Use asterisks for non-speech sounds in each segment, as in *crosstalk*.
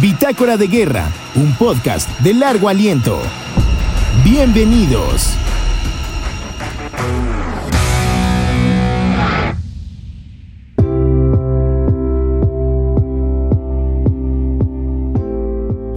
Bitácora de Guerra, un podcast de largo aliento. Bienvenidos.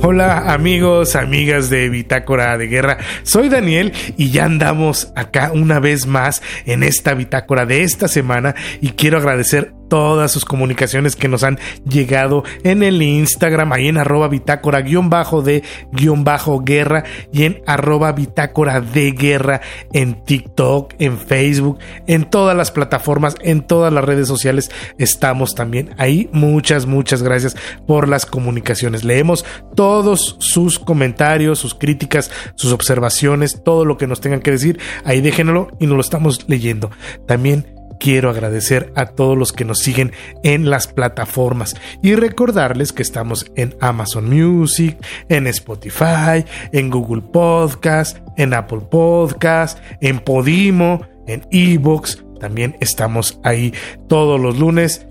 Hola amigos, amigas de Bitácora de Guerra, soy Daniel y ya andamos acá una vez más en esta bitácora de esta semana y quiero agradecer todas sus comunicaciones que nos han llegado en el Instagram, ahí en arroba bitácora guion bajo de guion bajo guerra y en arroba bitácora de guerra en TikTok, en Facebook, en todas las plataformas, en todas las redes sociales estamos también ahí. Muchas, muchas gracias por las comunicaciones. Leemos todos sus comentarios, sus críticas, sus observaciones, todo lo que nos tengan que decir. Ahí déjenlo y nos lo estamos leyendo. También quiero agradecer a todos los que nos siguen en las plataformas y recordarles que estamos en Amazon Music, en Spotify, en Google Podcast, en Apple Podcast, en Podimo, en Evox. También estamos ahí todos los lunes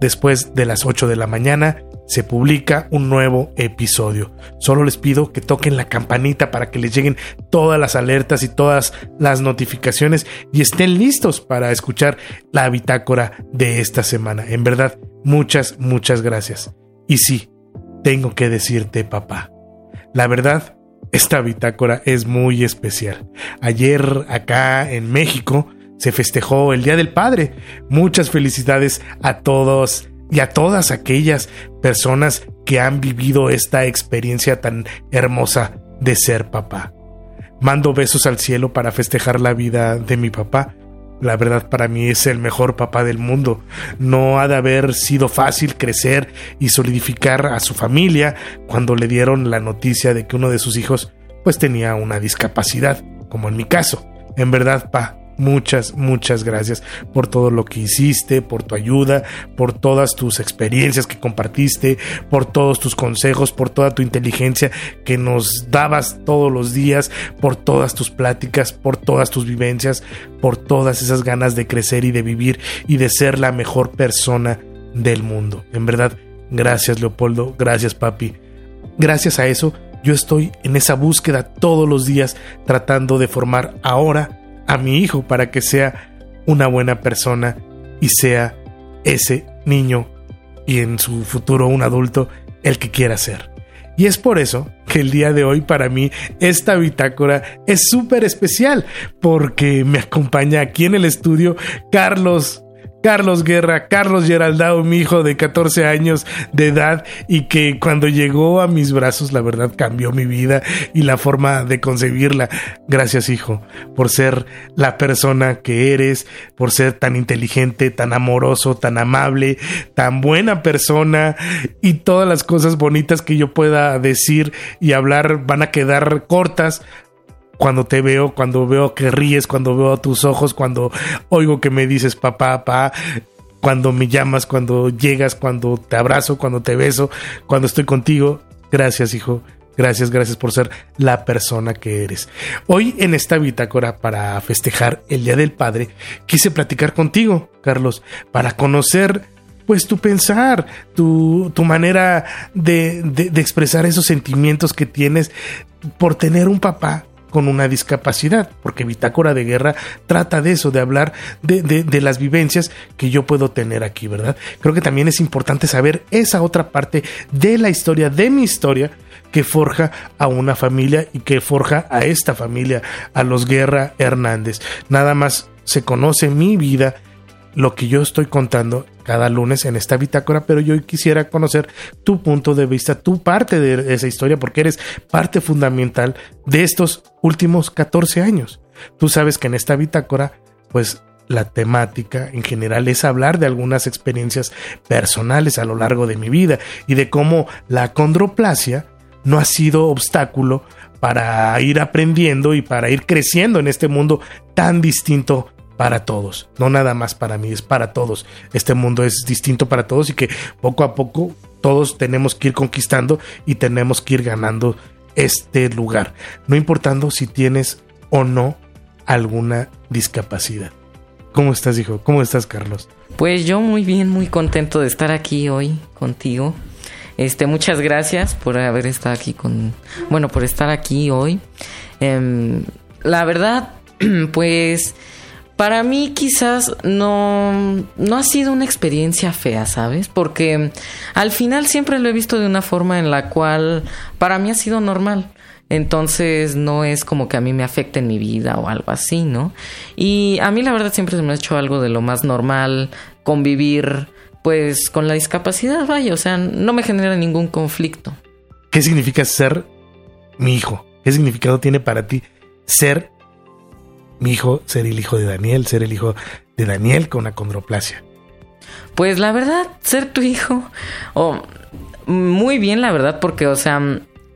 después de las 8 de la mañana se publica un nuevo episodio. Solo les pido que toquen la campanita para que les lleguen todas las alertas y todas las notificaciones y estén listos para escuchar la bitácora de esta semana. En verdad, muchas, muchas gracias. Y sí, tengo que decirte, papá, la verdad, esta bitácora es muy especial. Ayer acá en México se festejó el Día del Padre. Muchas felicidades a todos y a todas aquellas personas que han vivido esta experiencia tan hermosa de ser papá. Mando besos al cielo para festejar la vida de mi papá. La verdad para mí es el mejor papá del mundo. No ha de haber sido fácil crecer y solidificar a su familia cuando le dieron la noticia de que uno de sus hijos pues tenía una discapacidad, como en mi caso. En verdad, pa, muchas, muchas gracias por todo lo que hiciste, por tu ayuda, por todas tus experiencias que compartiste, por todos tus consejos, por toda tu inteligencia que nos dabas todos los días, por todas tus pláticas, por todas tus vivencias, por todas esas ganas de crecer y de vivir y de ser la mejor persona del mundo. En verdad, gracias Leopoldo, gracias papi. Gracias a eso, yo estoy en esa búsqueda todos los días tratando de formar ahora a mi hijo para que sea una buena persona y sea ese niño y en su futuro un adulto el que quiera ser. Y es por eso que el día de hoy para mí esta bitácora es súper especial porque me acompaña aquí en el estudio Carlos Carlos Guerra, Carlos Geraldao, mi hijo de 14 años de edad y que cuando llegó a mis brazos la verdad cambió mi vida y la forma de concebirla. Gracias hijo por ser la persona que eres, por ser tan inteligente, tan amoroso, tan amable, tan buena persona y todas las cosas bonitas que yo pueda decir y hablar van a quedar cortas cuando te veo, cuando veo que ríes, cuando veo tus ojos, cuando oigo que me dices papá, papá, cuando me llamas, cuando llegas, cuando te abrazo, cuando te beso, cuando estoy contigo. Gracias, hijo. Gracias, gracias por ser la persona que eres. Hoy en esta bitácora para festejar el Día del Padre, quise platicar contigo, Carlos, para conocer pues tu pensar, tu, tu manera de, de, de expresar esos sentimientos que tienes por tener un papá con una discapacidad, porque Bitácora de Guerra trata de eso, de hablar de, de, de, las vivencias que yo puedo tener aquí, ¿verdad? Creo que también es importante saber esa otra parte de la historia, de mi historia, que forja a una familia y que forja a esta familia, a los Guerra Hernández. Nada más se conoce mi vida lo que yo estoy contando cada lunes en esta bitácora, pero yo quisiera conocer tu punto de vista, tu parte de esa historia, porque eres parte fundamental de estos últimos 14 años. Tú sabes que en esta bitácora, pues la temática en general es hablar de algunas experiencias personales a lo largo de mi vida y de cómo la condroplasia no ha sido obstáculo para ir aprendiendo y para ir creciendo en este mundo tan distinto para todos, no nada más para mí, es para todos. Este mundo es distinto para todos y que poco a poco todos tenemos que ir conquistando y tenemos que ir ganando este lugar, no importando si tienes o no alguna discapacidad. ¿Cómo estás, hijo? ¿Cómo estás, Carlos? Pues yo muy bien, muy contento de estar aquí hoy contigo. Este, muchas gracias por haber estado aquí con, bueno, por estar aquí hoy. Em, la verdad, *clears throat* pues para mí quizás no, no ha sido una experiencia fea, ¿sabes? Porque al final siempre lo he visto de una forma en la cual para mí ha sido normal. Entonces no es como que a mí me afecte en mi vida o algo así, ¿no? Y a mí la verdad siempre se me ha hecho algo de lo más normal, convivir pues con la discapacidad, vaya, o sea, no me genera ningún conflicto. ¿Qué significa ser mi hijo? ¿Qué significado tiene para ti ser mi hijo, ser el hijo de Daniel, ser el hijo de Daniel con acondroplasia? Pues la verdad, ser tu hijo, oh, muy bien la verdad, porque o sea,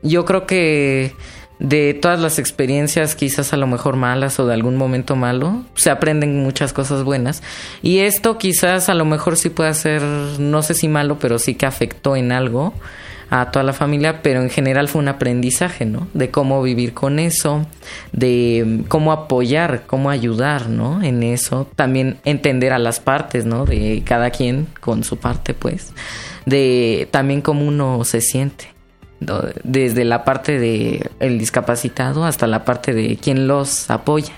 yo creo que de todas las experiencias, quizás a lo mejor malas o de algún momento malo, se aprenden muchas cosas buenas. Y esto quizás a lo mejor sí puede ser, no sé si malo, pero sí que afectó en algo a toda la familia, pero en general fue un aprendizaje, ¿no? De cómo vivir con eso, de cómo apoyar, cómo ayudar, ¿no? En eso, también entender a las partes, ¿no? De cada quien con su parte, pues, de también cómo uno se siente, desde la parte de el discapacitado hasta la parte de quien los apoya.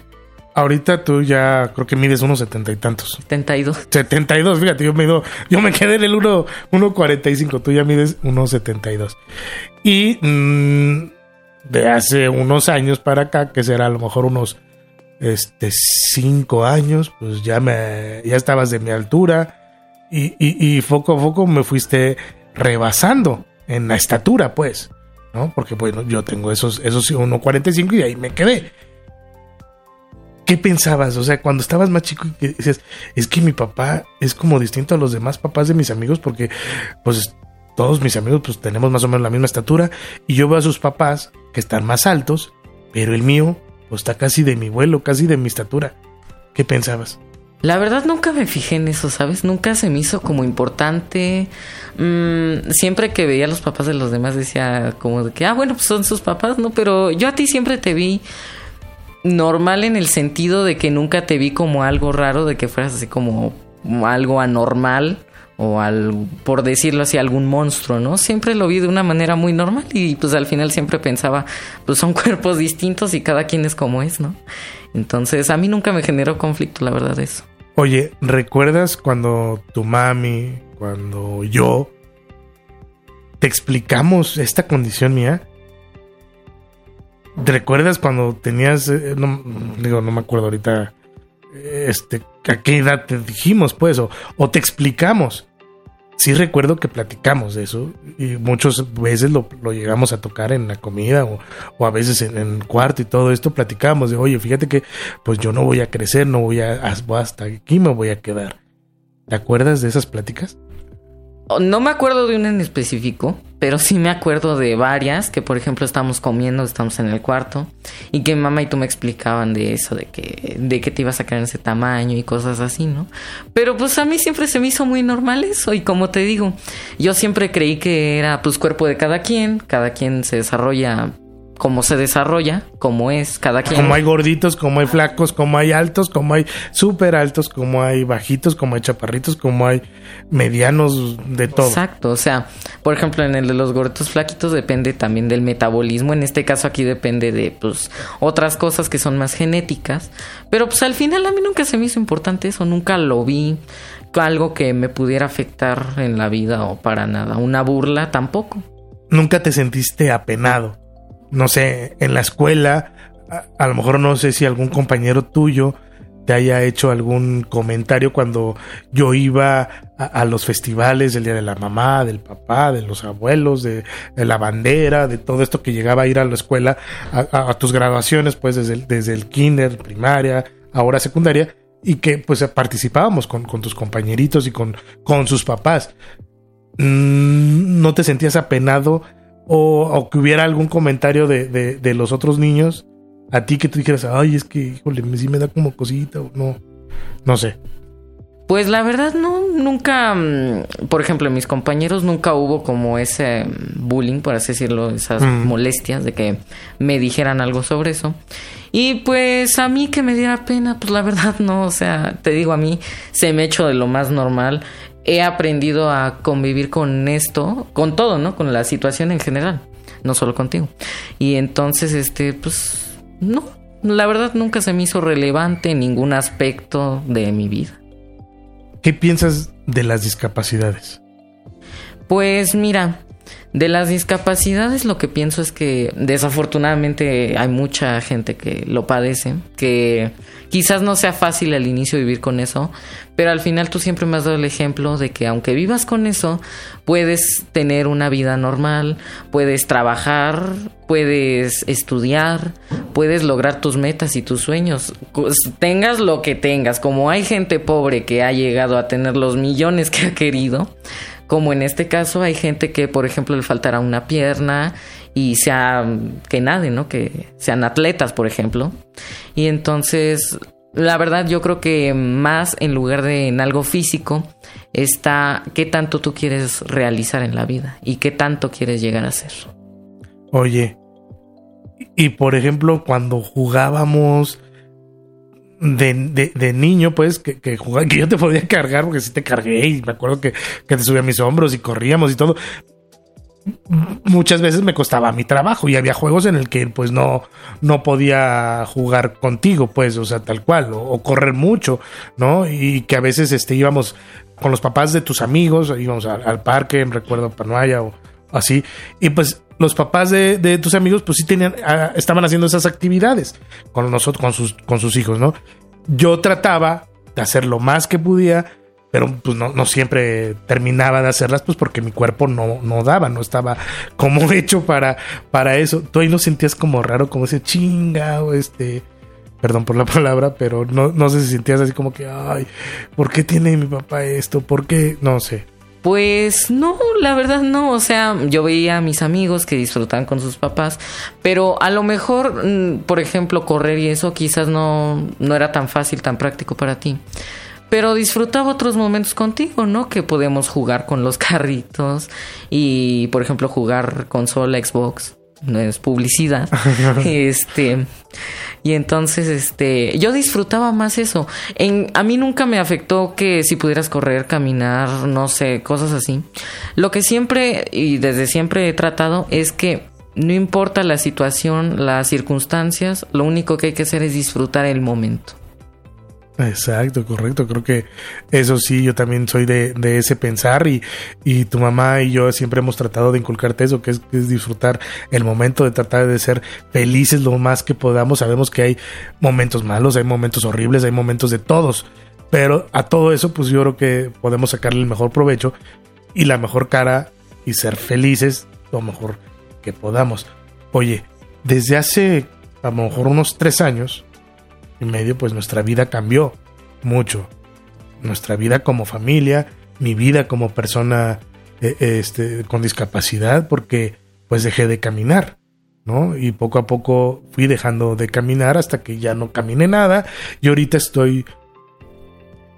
Ahorita tú ya creo que mides unos setenta y tantos. 72. 72, fíjate, yo mido, yo me quedé en el 1.45, tú ya mides unos 72. Y mm, de hace unos años para acá, que será a lo mejor unos este cinco años, pues ya me, ya estabas de mi altura y, y, y poco a poco me fuiste rebasando en la estatura, pues, ¿no? Porque bueno, yo tengo esos, esos 1.45 y ahí me quedé. ¿Qué pensabas? O sea, cuando estabas más chico y dices, es que mi papá es como distinto a los demás papás de mis amigos porque, pues, todos mis amigos pues tenemos más o menos la misma estatura y yo veo a sus papás que están más altos, pero el mío pues está casi de mi vuelo, casi de mi estatura. ¿Qué pensabas? La verdad nunca me fijé en eso, ¿sabes? Nunca se me hizo como importante. Mm, siempre que veía a los papás de los demás decía como de que, ah, bueno, pues son sus papás, ¿no? Pero yo a ti siempre te vi normal en el sentido de que nunca te vi como algo raro, de que fueras así como algo anormal o al, por decirlo así, algún monstruo, ¿no? Siempre lo vi de una manera muy normal y pues al final siempre pensaba, pues son *laughs* cuerpos distintos y cada quien es como es, ¿no? Entonces a mí nunca me generó conflicto, la verdad, eso. Oye, ¿recuerdas cuando tu mami, cuando yo te explicamos esta condición mía? ¿Te recuerdas cuando tenías, eh, no, digo, no me acuerdo ahorita, este, a qué edad te dijimos, pues, o, o te explicamos? Sí recuerdo que platicamos de eso y muchas veces lo, llegamos a tocar en la comida o, o a veces en, en, el cuarto y todo esto platicamos de, oye, fíjate que pues yo no voy a crecer, no voy a, hasta aquí me voy a quedar. ¿Te acuerdas de esas pláticas? No me acuerdo de una en específico, pero sí me acuerdo de varias que, por ejemplo, estamos comiendo, estamos en el cuarto y que mamá y tú me explicaban de eso, de que, de que te ibas a quedar en ese tamaño y cosas así, ¿no? Pero pues a mí siempre se me hizo muy normal eso y como te digo, yo siempre creí que era pues cuerpo de cada quien, cada quien se desarrolla cómo se desarrolla, cómo es cada quien. Como hay gorditos, como hay flacos, como hay altos, como hay súper altos, como hay bajitos, como hay chaparritos, como hay medianos, de todo. Exacto, o sea, por ejemplo, en el de los gorditos flaquitos depende también del metabolismo, en este caso aquí depende de pues otras cosas que son más genéticas, pero pues al final a mí nunca se me hizo importante eso, nunca lo vi algo que me pudiera afectar en la vida o para nada, una burla tampoco. Nunca te sentiste apenado no sé, en la escuela, a, lo mejor no sé si algún compañero tuyo te haya hecho algún comentario cuando yo iba a, los festivales del Día de la Mamá, del Papá, de los abuelos, de, la bandera, de todo esto que llegaba a ir a la escuela, a, tus graduaciones, pues desde el, desde el kinder, primaria, ahora secundaria, y que pues participábamos con, con tus compañeritos y con, con sus papás. Mm, ¿No te sentías apenado o, o que hubiera algún comentario de, de, de los otros niños a ti que tú dijeras, ay, es que, híjole, sí me da como cosita o no, no sé. Pues la verdad no, nunca, mm, por ejemplo, en mis compañeros nunca hubo como ese mm, bullying, por así decirlo, esas Mm. molestias de que me dijeran algo sobre eso. Y pues a mí que me diera pena, pues la verdad no, o sea, te digo, a mí se me hecho de lo más normal. He aprendido a convivir con esto, con todo, ¿no? Con la situación en general, no solo contigo. Y entonces, este, pues, no, la verdad nunca se me hizo relevante en ningún aspecto de mi vida. ¿Qué piensas de las discapacidades? Pues mira, de las discapacidades lo que pienso es que desafortunadamente hay mucha gente que lo padece, que quizás no sea fácil al inicio vivir con eso, pero al final tú siempre me has dado el ejemplo de que aunque vivas con eso, puedes tener una vida normal, puedes trabajar, puedes estudiar, puedes lograr tus metas y tus sueños, tengas lo que tengas, como hay gente pobre que ha llegado a tener los millones que ha querido, como en este caso hay gente que, por ejemplo, le faltará una pierna y sea que nadie, ¿no? Que sean atletas, por ejemplo. Y entonces, la verdad, yo creo que más en lugar de en algo físico está qué tanto tú quieres realizar en la vida y qué tanto quieres llegar a ser. Oye, y por ejemplo, cuando jugábamos de, de, de niño, pues, que, que, jugaba, que yo te podía cargar, porque sí te cargué y me acuerdo que, que te subía a mis hombros y corríamos y todo. Muchas veces me costaba mi trabajo y había juegos en el que pues no, no podía jugar contigo, pues, o sea, tal cual, o, correr mucho, ¿no? Y que a veces este, íbamos con los papás de tus amigos, íbamos al, al parque, recuerdo Panuaya o así, y pues los papás de, de, tus amigos pues sí tenían, ah, estaban haciendo esas actividades con nosotros, con sus, con sus hijos, ¿no? Yo trataba de hacer lo más que podía, pero pues no, no siempre terminaba de hacerlas, pues porque mi cuerpo no, no daba, no estaba como *laughs* hecho para, para eso. Tú ahí no sentías como raro, como ese chinga o este perdón por la *laughs* palabra, pero no, no sé si sentías así como que, ay, ¿por qué tiene mi papá esto? ¿Por qué? No sé. Pues no, la verdad no, o sea, yo veía a mis amigos que disfrutaban con sus papás, pero a lo mejor, mm, por ejemplo, correr y eso quizás no, no era tan fácil, tan práctico para ti. Pero disfrutaba otros momentos contigo, ¿no? Que podemos jugar con los *laughs* carritos y, por ejemplo, jugar consola, Xbox. No es publicidad. *laughs* este. Y entonces, este, yo disfrutaba más eso. En, a mí nunca me afectó que si pudieras correr, caminar, no sé, cosas así. Lo que siempre y desde siempre he tratado es que no importa la situación, las circunstancias, lo único que hay que hacer es disfrutar el momento. Exacto, correcto. Creo que eso sí, yo también soy de, ese pensar y, y, tu mamá y yo siempre hemos tratado de inculcarte eso, que es, que es, disfrutar el momento, de tratar de ser felices lo más que podamos. Sabemos que hay momentos malos, hay momentos horribles, hay momentos de todos, pero a todo eso pues yo creo que podemos sacarle el mejor provecho y la mejor cara y ser felices lo mejor que podamos. Oye, desde hace a lo mejor unos tres años, y medio, pues nuestra vida cambió mucho. Nuestra vida como familia, mi vida como persona eh, este, con discapacidad, porque pues dejé de caminar, ¿no? Y poco a poco fui dejando de caminar hasta que ya no caminé nada y ahorita estoy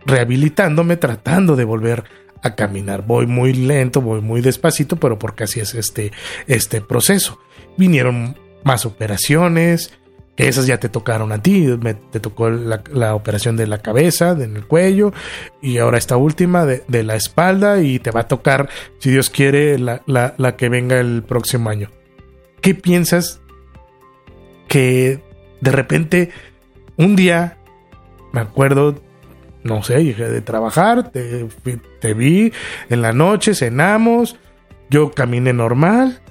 rehabilitándome, tratando de volver a caminar. Voy muy lento, voy muy despacito, pero porque así es este, este proceso. Vinieron más operaciones, esas ya te tocaron a ti, me, te tocó la, la, operación de la cabeza, de, en el cuello, y ahora esta última de, de, la espalda, y te va a tocar, si Dios quiere, la, la, la, que venga el próximo año. ¿Qué piensas que de repente, un día, me acuerdo, no sé, de trabajar, te, te vi en la noche, cenamos, yo caminé normal,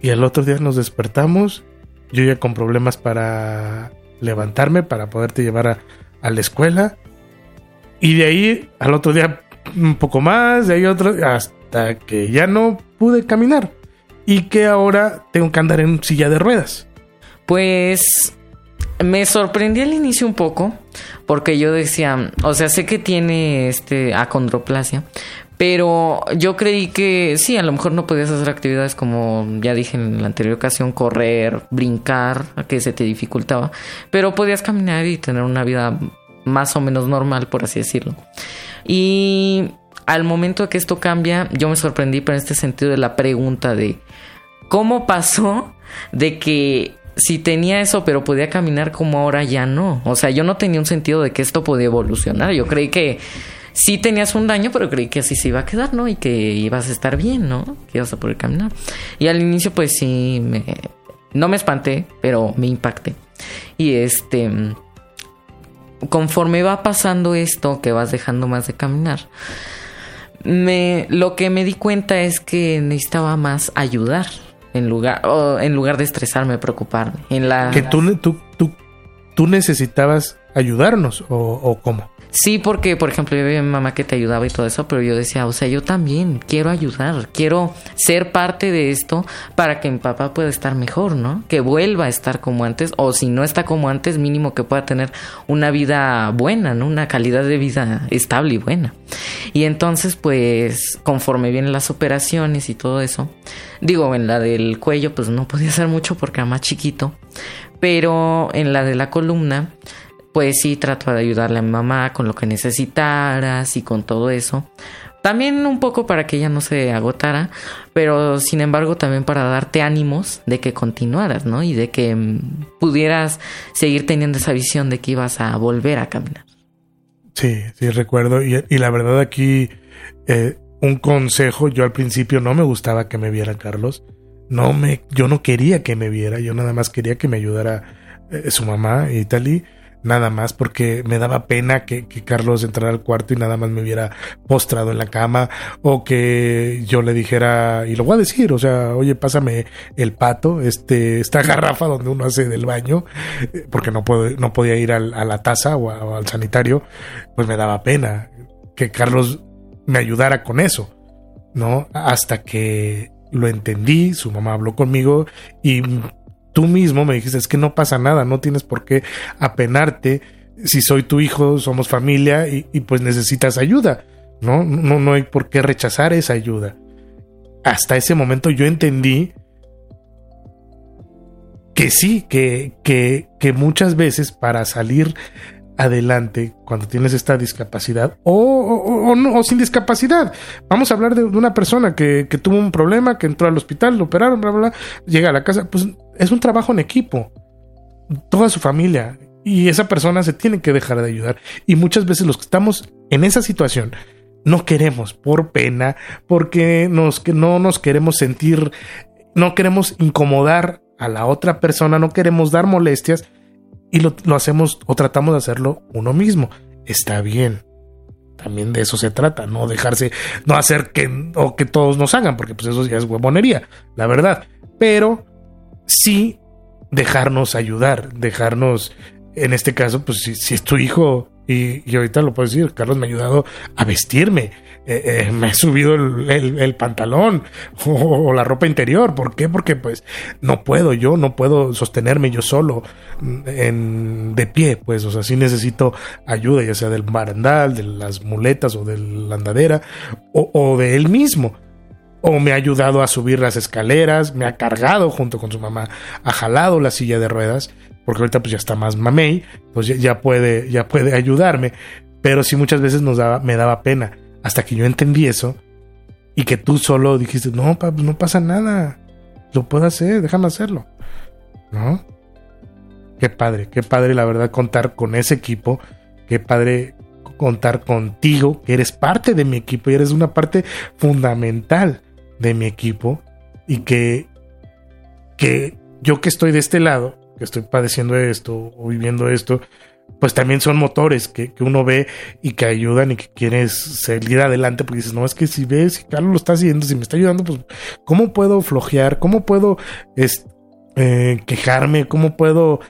y el otro día nos despertamos yo ya con problemas para levantarme, para poderte llevar a, la escuela. Y de ahí al otro día un poco más, de ahí otro, hasta que ya no pude caminar. Y que ahora tengo que andar en silla de ruedas. Pues me sorprendí al inicio un poco, porque yo decía, o sea, sé que tiene este acondroplasia, Pero yo creí que sí, a lo mejor no podías hacer actividades como ya dije en la anterior ocasión, correr, brincar, que se te dificultaba, pero podías caminar y tener una vida más o menos normal, por así decirlo. Y al momento que esto cambia, yo me sorprendí por este sentido de la pregunta de cómo pasó de que si tenía eso pero podía caminar como ahora ya no. O sea, yo no tenía un sentido de que esto podía evolucionar. Yo creí que sí tenías un daño, pero creí que así se iba a quedar, ¿no? Y que ibas a estar bien, ¿no? Que ibas a poder caminar. Y al inicio pues sí, me, no me espanté, pero me impacté. Y este conforme va pasando esto, que vas dejando más de caminar, me, lo que me di cuenta es que necesitaba más ayudar en lugar, en lugar de estresarme, preocuparme. En la, que tú, tú, tú, tú necesitabas ayudarnos o, cómo? Sí, porque, por ejemplo, yo veía a mi mamá que te ayudaba y todo eso, pero yo decía, o sea, yo también quiero ayudar, quiero ser parte de esto para que mi papá pueda estar mejor, ¿no? Que vuelva a estar como antes, o si no está como antes, mínimo que pueda tener una vida buena, ¿no? Una calidad de vida estable y buena. Y entonces, pues, conforme vienen las operaciones y todo eso, digo, en la del cuello, pues no podía hacer mucho porque era más chiquito, pero en la de la columna, pues sí trato de ayudarle a mi mamá con lo que necesitaras y con todo eso. También un poco para que ella no se agotara, pero sin embargo también para darte ánimos de que continuaras, ¿no? Y de que mm, pudieras seguir teniendo esa visión de que ibas a volver a caminar. Sí, sí, recuerdo. Y, y la verdad aquí, eh, un consejo, yo al principio no me gustaba que me viera Carlos. No me, yo no quería que me viera, yo nada más quería que me ayudara eh, su mamá, Italy nada más porque me daba pena que, Carlos entrara al cuarto y nada más me hubiera postrado en la cama o que yo le dijera, y lo voy a decir, o sea, oye, pásame el pato, este, esta *laughs* garrafa donde uno hace del baño, porque no, puedo, no podía ir a la taza o, al sanitario, pues me daba pena que Carlos me ayudara con eso, ¿no? Hasta que lo entendí, su mamá habló conmigo y tú mismo me dijiste, es que no pasa nada, no tienes por qué apenarte. Si soy tu hijo, somos familia y, pues necesitas ayuda, ¿no? ¿no? No hay por qué rechazar esa ayuda. Hasta ese momento yo entendí que sí, que, que, que muchas veces para salir adelante cuando tienes esta discapacidad o, no, sin discapacidad. Vamos a hablar de, una persona que, que, tuvo un problema, que entró al hospital, lo operaron, bla, bla, bla, llega a la casa, pues es un trabajo en equipo. Toda su familia. Y esa persona se tiene que dejar de ayudar. Y muchas veces los que estamos en esa situación no queremos por pena, porque nos, que no nos queremos sentir, no queremos incomodar a la otra persona, no queremos dar molestias y lo, hacemos o tratamos de hacerlo uno mismo. Está bien. También de eso se trata, no dejarse, no hacer que, o que todos nos hagan, porque pues eso ya es huevonería, la verdad. Pero sí dejarnos ayudar, dejarnos, en este caso, pues si, es tu hijo, y, ahorita lo puedo decir, Carlos me ha ayudado a vestirme, eh, eh, me he subido el, pantalón o, la ropa interior. ¿Por qué? Porque pues no puedo yo, no puedo sostenerme yo solo en, de pie, pues, o sea, sí necesito ayuda, ya sea del barandal, de las muletas o de la andadera o, o de él mismo o me ha ayudado a subir las escaleras, me ha cargado junto con su mamá, ha jalado la silla de ruedas, porque ahorita pues ya está más mamey, pues ya, puede, ya puede ayudarme, pero sí muchas veces nos daba, me daba pena, hasta que yo entendí eso y que tú solo dijiste, no, no pasa nada, lo puedo hacer, déjame hacerlo, ¿no? Qué padre, qué padre la verdad contar con ese equipo, qué padre contar contigo, que eres parte de mi equipo y eres una parte fundamental de mi equipo. Y que, que yo que estoy de este lado, que estoy padeciendo esto o viviendo esto, pues también son motores que, uno ve y que ayudan y que quieres salir adelante porque dices, no, es que si ves, si Carlos lo está haciendo, si me está ayudando, pues, ¿cómo puedo flojear? ¿Cómo puedo eh, quejarme? ¿Cómo puedo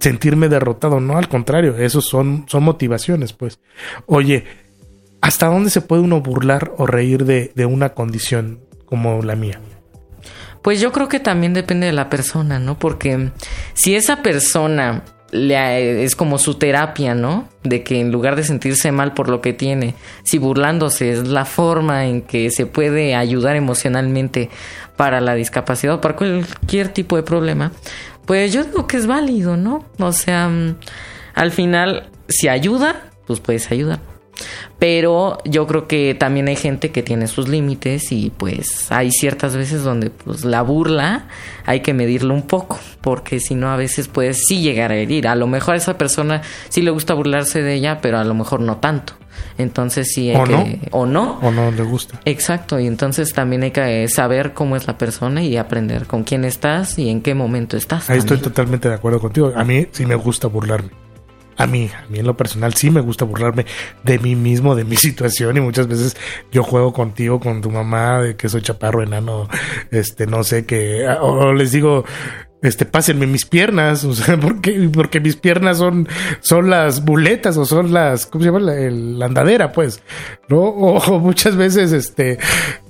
sentirme derrotado? No, al contrario, esos son, son motivaciones, pues. Oye, ¿hasta dónde se puede uno burlar o reír de, de una condición? como la mía? Pues yo creo que también depende de la persona, ¿no? Porque si esa persona le, es como su terapia, ¿no? De que en lugar de sentirse mal por lo que tiene, si burlándose es la forma en que se puede ayudar emocionalmente para la discapacidad o para cualquier tipo de problema, pues yo digo que es válido, ¿no? O sea, mm, al final, si ayuda, pues puedes ayudar. Pero yo creo que también hay gente que tiene sus límites y pues hay ciertas veces donde pues la burla hay que medirlo un poco, porque si no a veces puede sí llegar a herir. A lo mejor a esa persona sí le gusta burlarse de ella, pero a lo mejor no tanto. Entonces sí hay ¿O que... no? O no. O no le gusta. Exacto, y entonces también hay que saber cómo es la persona y aprender con quién estás y en qué momento estás. Ahí estoy totalmente de acuerdo contigo. A mí sí me gusta burlarme. A mí, a mí en lo personal sí me gusta burlarme de mí mismo, de mi *laughs* situación y muchas veces yo juego contigo, con tu mamá, de que soy chaparro, enano, este, no sé, que, o les digo, este, pásenme mis piernas, *laughs* o sea, porque, porque mis piernas son, son las buletas o son las, ¿cómo se llama? La, andadera, pues, ¿no? *laughs* O, muchas veces, este,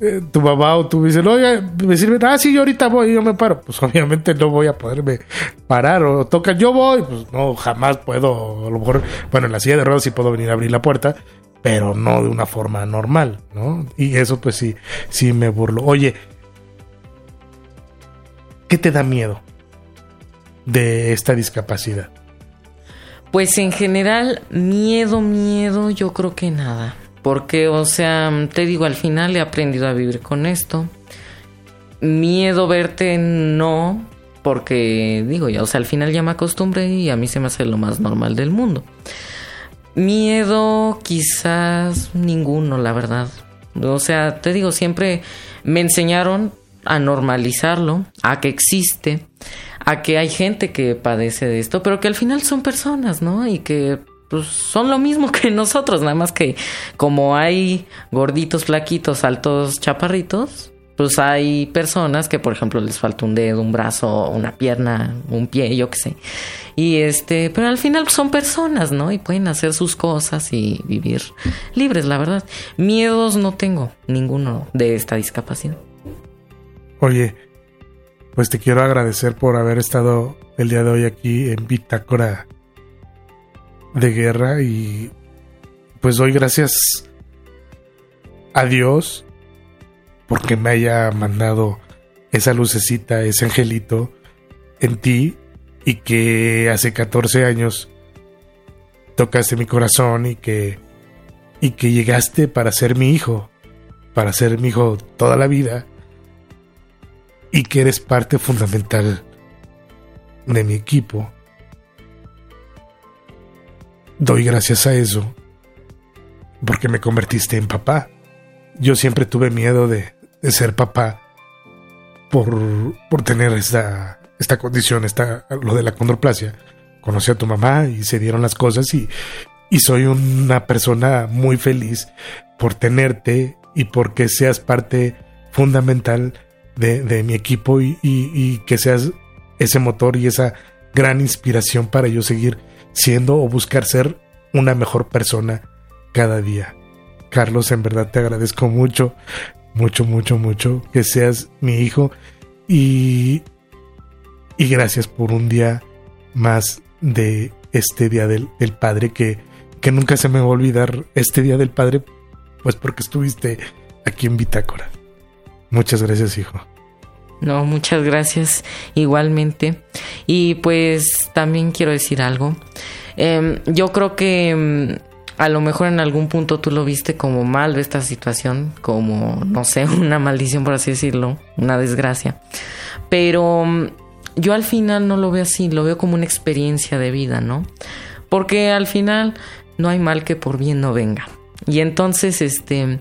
eh, tu mamá o tú dicen, oye, me sirven, ah, sí, yo ahorita voy, yo me paro. Pues *laughs* obviamente no voy a poderme parar o tocan, yo voy, pues no, jamás puedo, a lo mejor, bueno, en la silla de ruedas sí puedo venir a abrir la puerta, pero no de una forma normal, ¿no? Y eso pues sí, sí me burlo. Oye, ¿qué te da miedo de esta discapacidad? Pues en general, miedo, miedo, yo creo que nada. Porque, o sea, te digo, al final he aprendido a vivir con esto. Miedo verte, no, porque digo ya, o sea, al final ya me acostumbré y a mí se me hace lo más normal del mundo. Miedo, quizás ninguno, la verdad. O sea, te digo, siempre me enseñaron a normalizarlo, a que existe, a que hay gente que padece de esto, pero que al final son personas, ¿no? Y que pues son lo mismo *laughs* que nosotros, nada más que como hay gorditos, flaquitos, altos, chaparritos, pues hay personas que por ejemplo les falta un dedo, un brazo, una pierna, un pie, yo qué sé. Y este, pero al final son personas, ¿no? Y pueden hacer sus cosas y vivir libres, la verdad. Miedos no tengo ninguno de esta discapacidad. Oye, pues te quiero agradecer por haber estado el día de hoy aquí en Bitácora de Guerra y pues doy gracias a Dios porque me haya mandado esa lucecita, ese angelito en ti y que hace 14 años tocaste mi corazón y que y que llegaste para ser mi hijo, para ser mi hijo toda la vida y que eres parte fundamental de mi equipo. Doy gracias a eso porque me convertiste en papá. Yo siempre tuve miedo de, de ser papá por, por tener esta, esta condición, esta, lo de la condroplasia. Conocí a tu mamá y se dieron las cosas y, y soy una persona muy feliz por tenerte y porque seas parte fundamental de, mi equipo y, que seas ese motor y esa gran inspiración para yo seguir siendo o buscar ser una mejor persona cada día. Carlos, en verdad te agradezco mucho, mucho, mucho, mucho que seas mi hijo y, y gracias por un día más de este Día del, del Padre que, que nunca se me va a olvidar este Día del Padre, pues porque estuviste aquí en Bitácora. Muchas gracias, hijo. No, muchas gracias igualmente. Y pues también quiero decir algo. Em, yo creo que em, a lo mejor en algún punto tú lo viste como mal de esta situación, como, no sé, *laughs* una maldición por así decirlo, una desgracia. Pero em, yo al final no lo veo así, lo veo como una experiencia de vida, ¿no? Porque al final no hay mal que por bien no venga. Y entonces, este,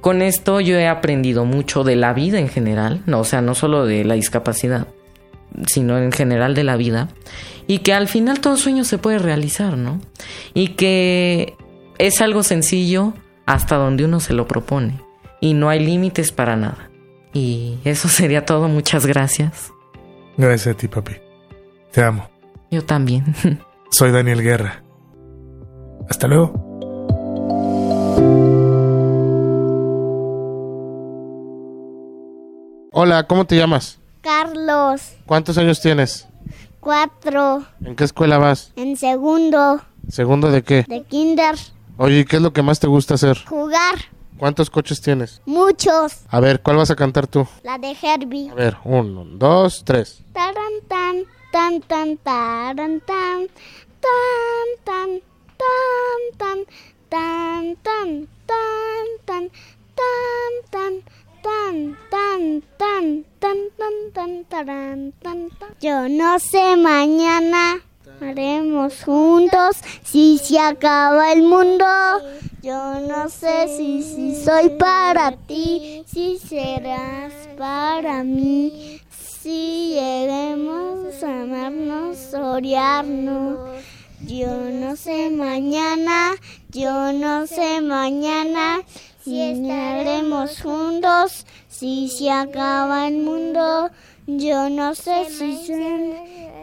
con esto yo he aprendido mucho de la vida en general, no, o sea, no solo de la discapacidad, sino en general de la vida, y que al final todo sueño se puede realizar, ¿no? Y que es algo sencillo hasta donde uno se lo propone, y no hay límites para nada. Y eso *laughs* sería todo, muchas gracias. Gracias a ti, papi. Te amo. Yo también. *laughs* Soy Daniel Guerra. Hasta luego. Hola, ¿cómo te llamas? Carlos, ¿Cuántos años tienes? cuatro. ¿En qué escuela vas? En segundo. ¿Segundo de qué? De kinder. Oye, ¿y qué es lo que más te gusta hacer? Jugar. ¿Cuántos coches tienes? Muchos. A ver, ¿cuál vas a cantar tú? La de Herbie. A ver, uno, dos, tres. Taran tan, tan, tan, taran tan, tan, tan, tan, tan, tan, tan, tan, tan, tan, tan, tan, tan, tan, tan, tan, tan, taran, tan, tan. Yo no sé mañana. Haremos juntos si se acaba el mundo. Yo no sé si, si soy para ti, si serás para mí. Si lleguemos a amarnos, odiarnos. Yo no sé mañana, yo no sé mañana si estaremos juntos, si se acaba el mundo. Yo no sé si soy,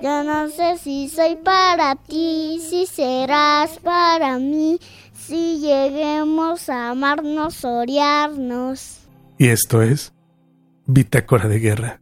yo no sé si soy para ti, si serás para mí, si lleguemos a amarnos, odiarnos. Y esto es Bitácora de Guerra.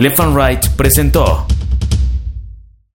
Left and presentó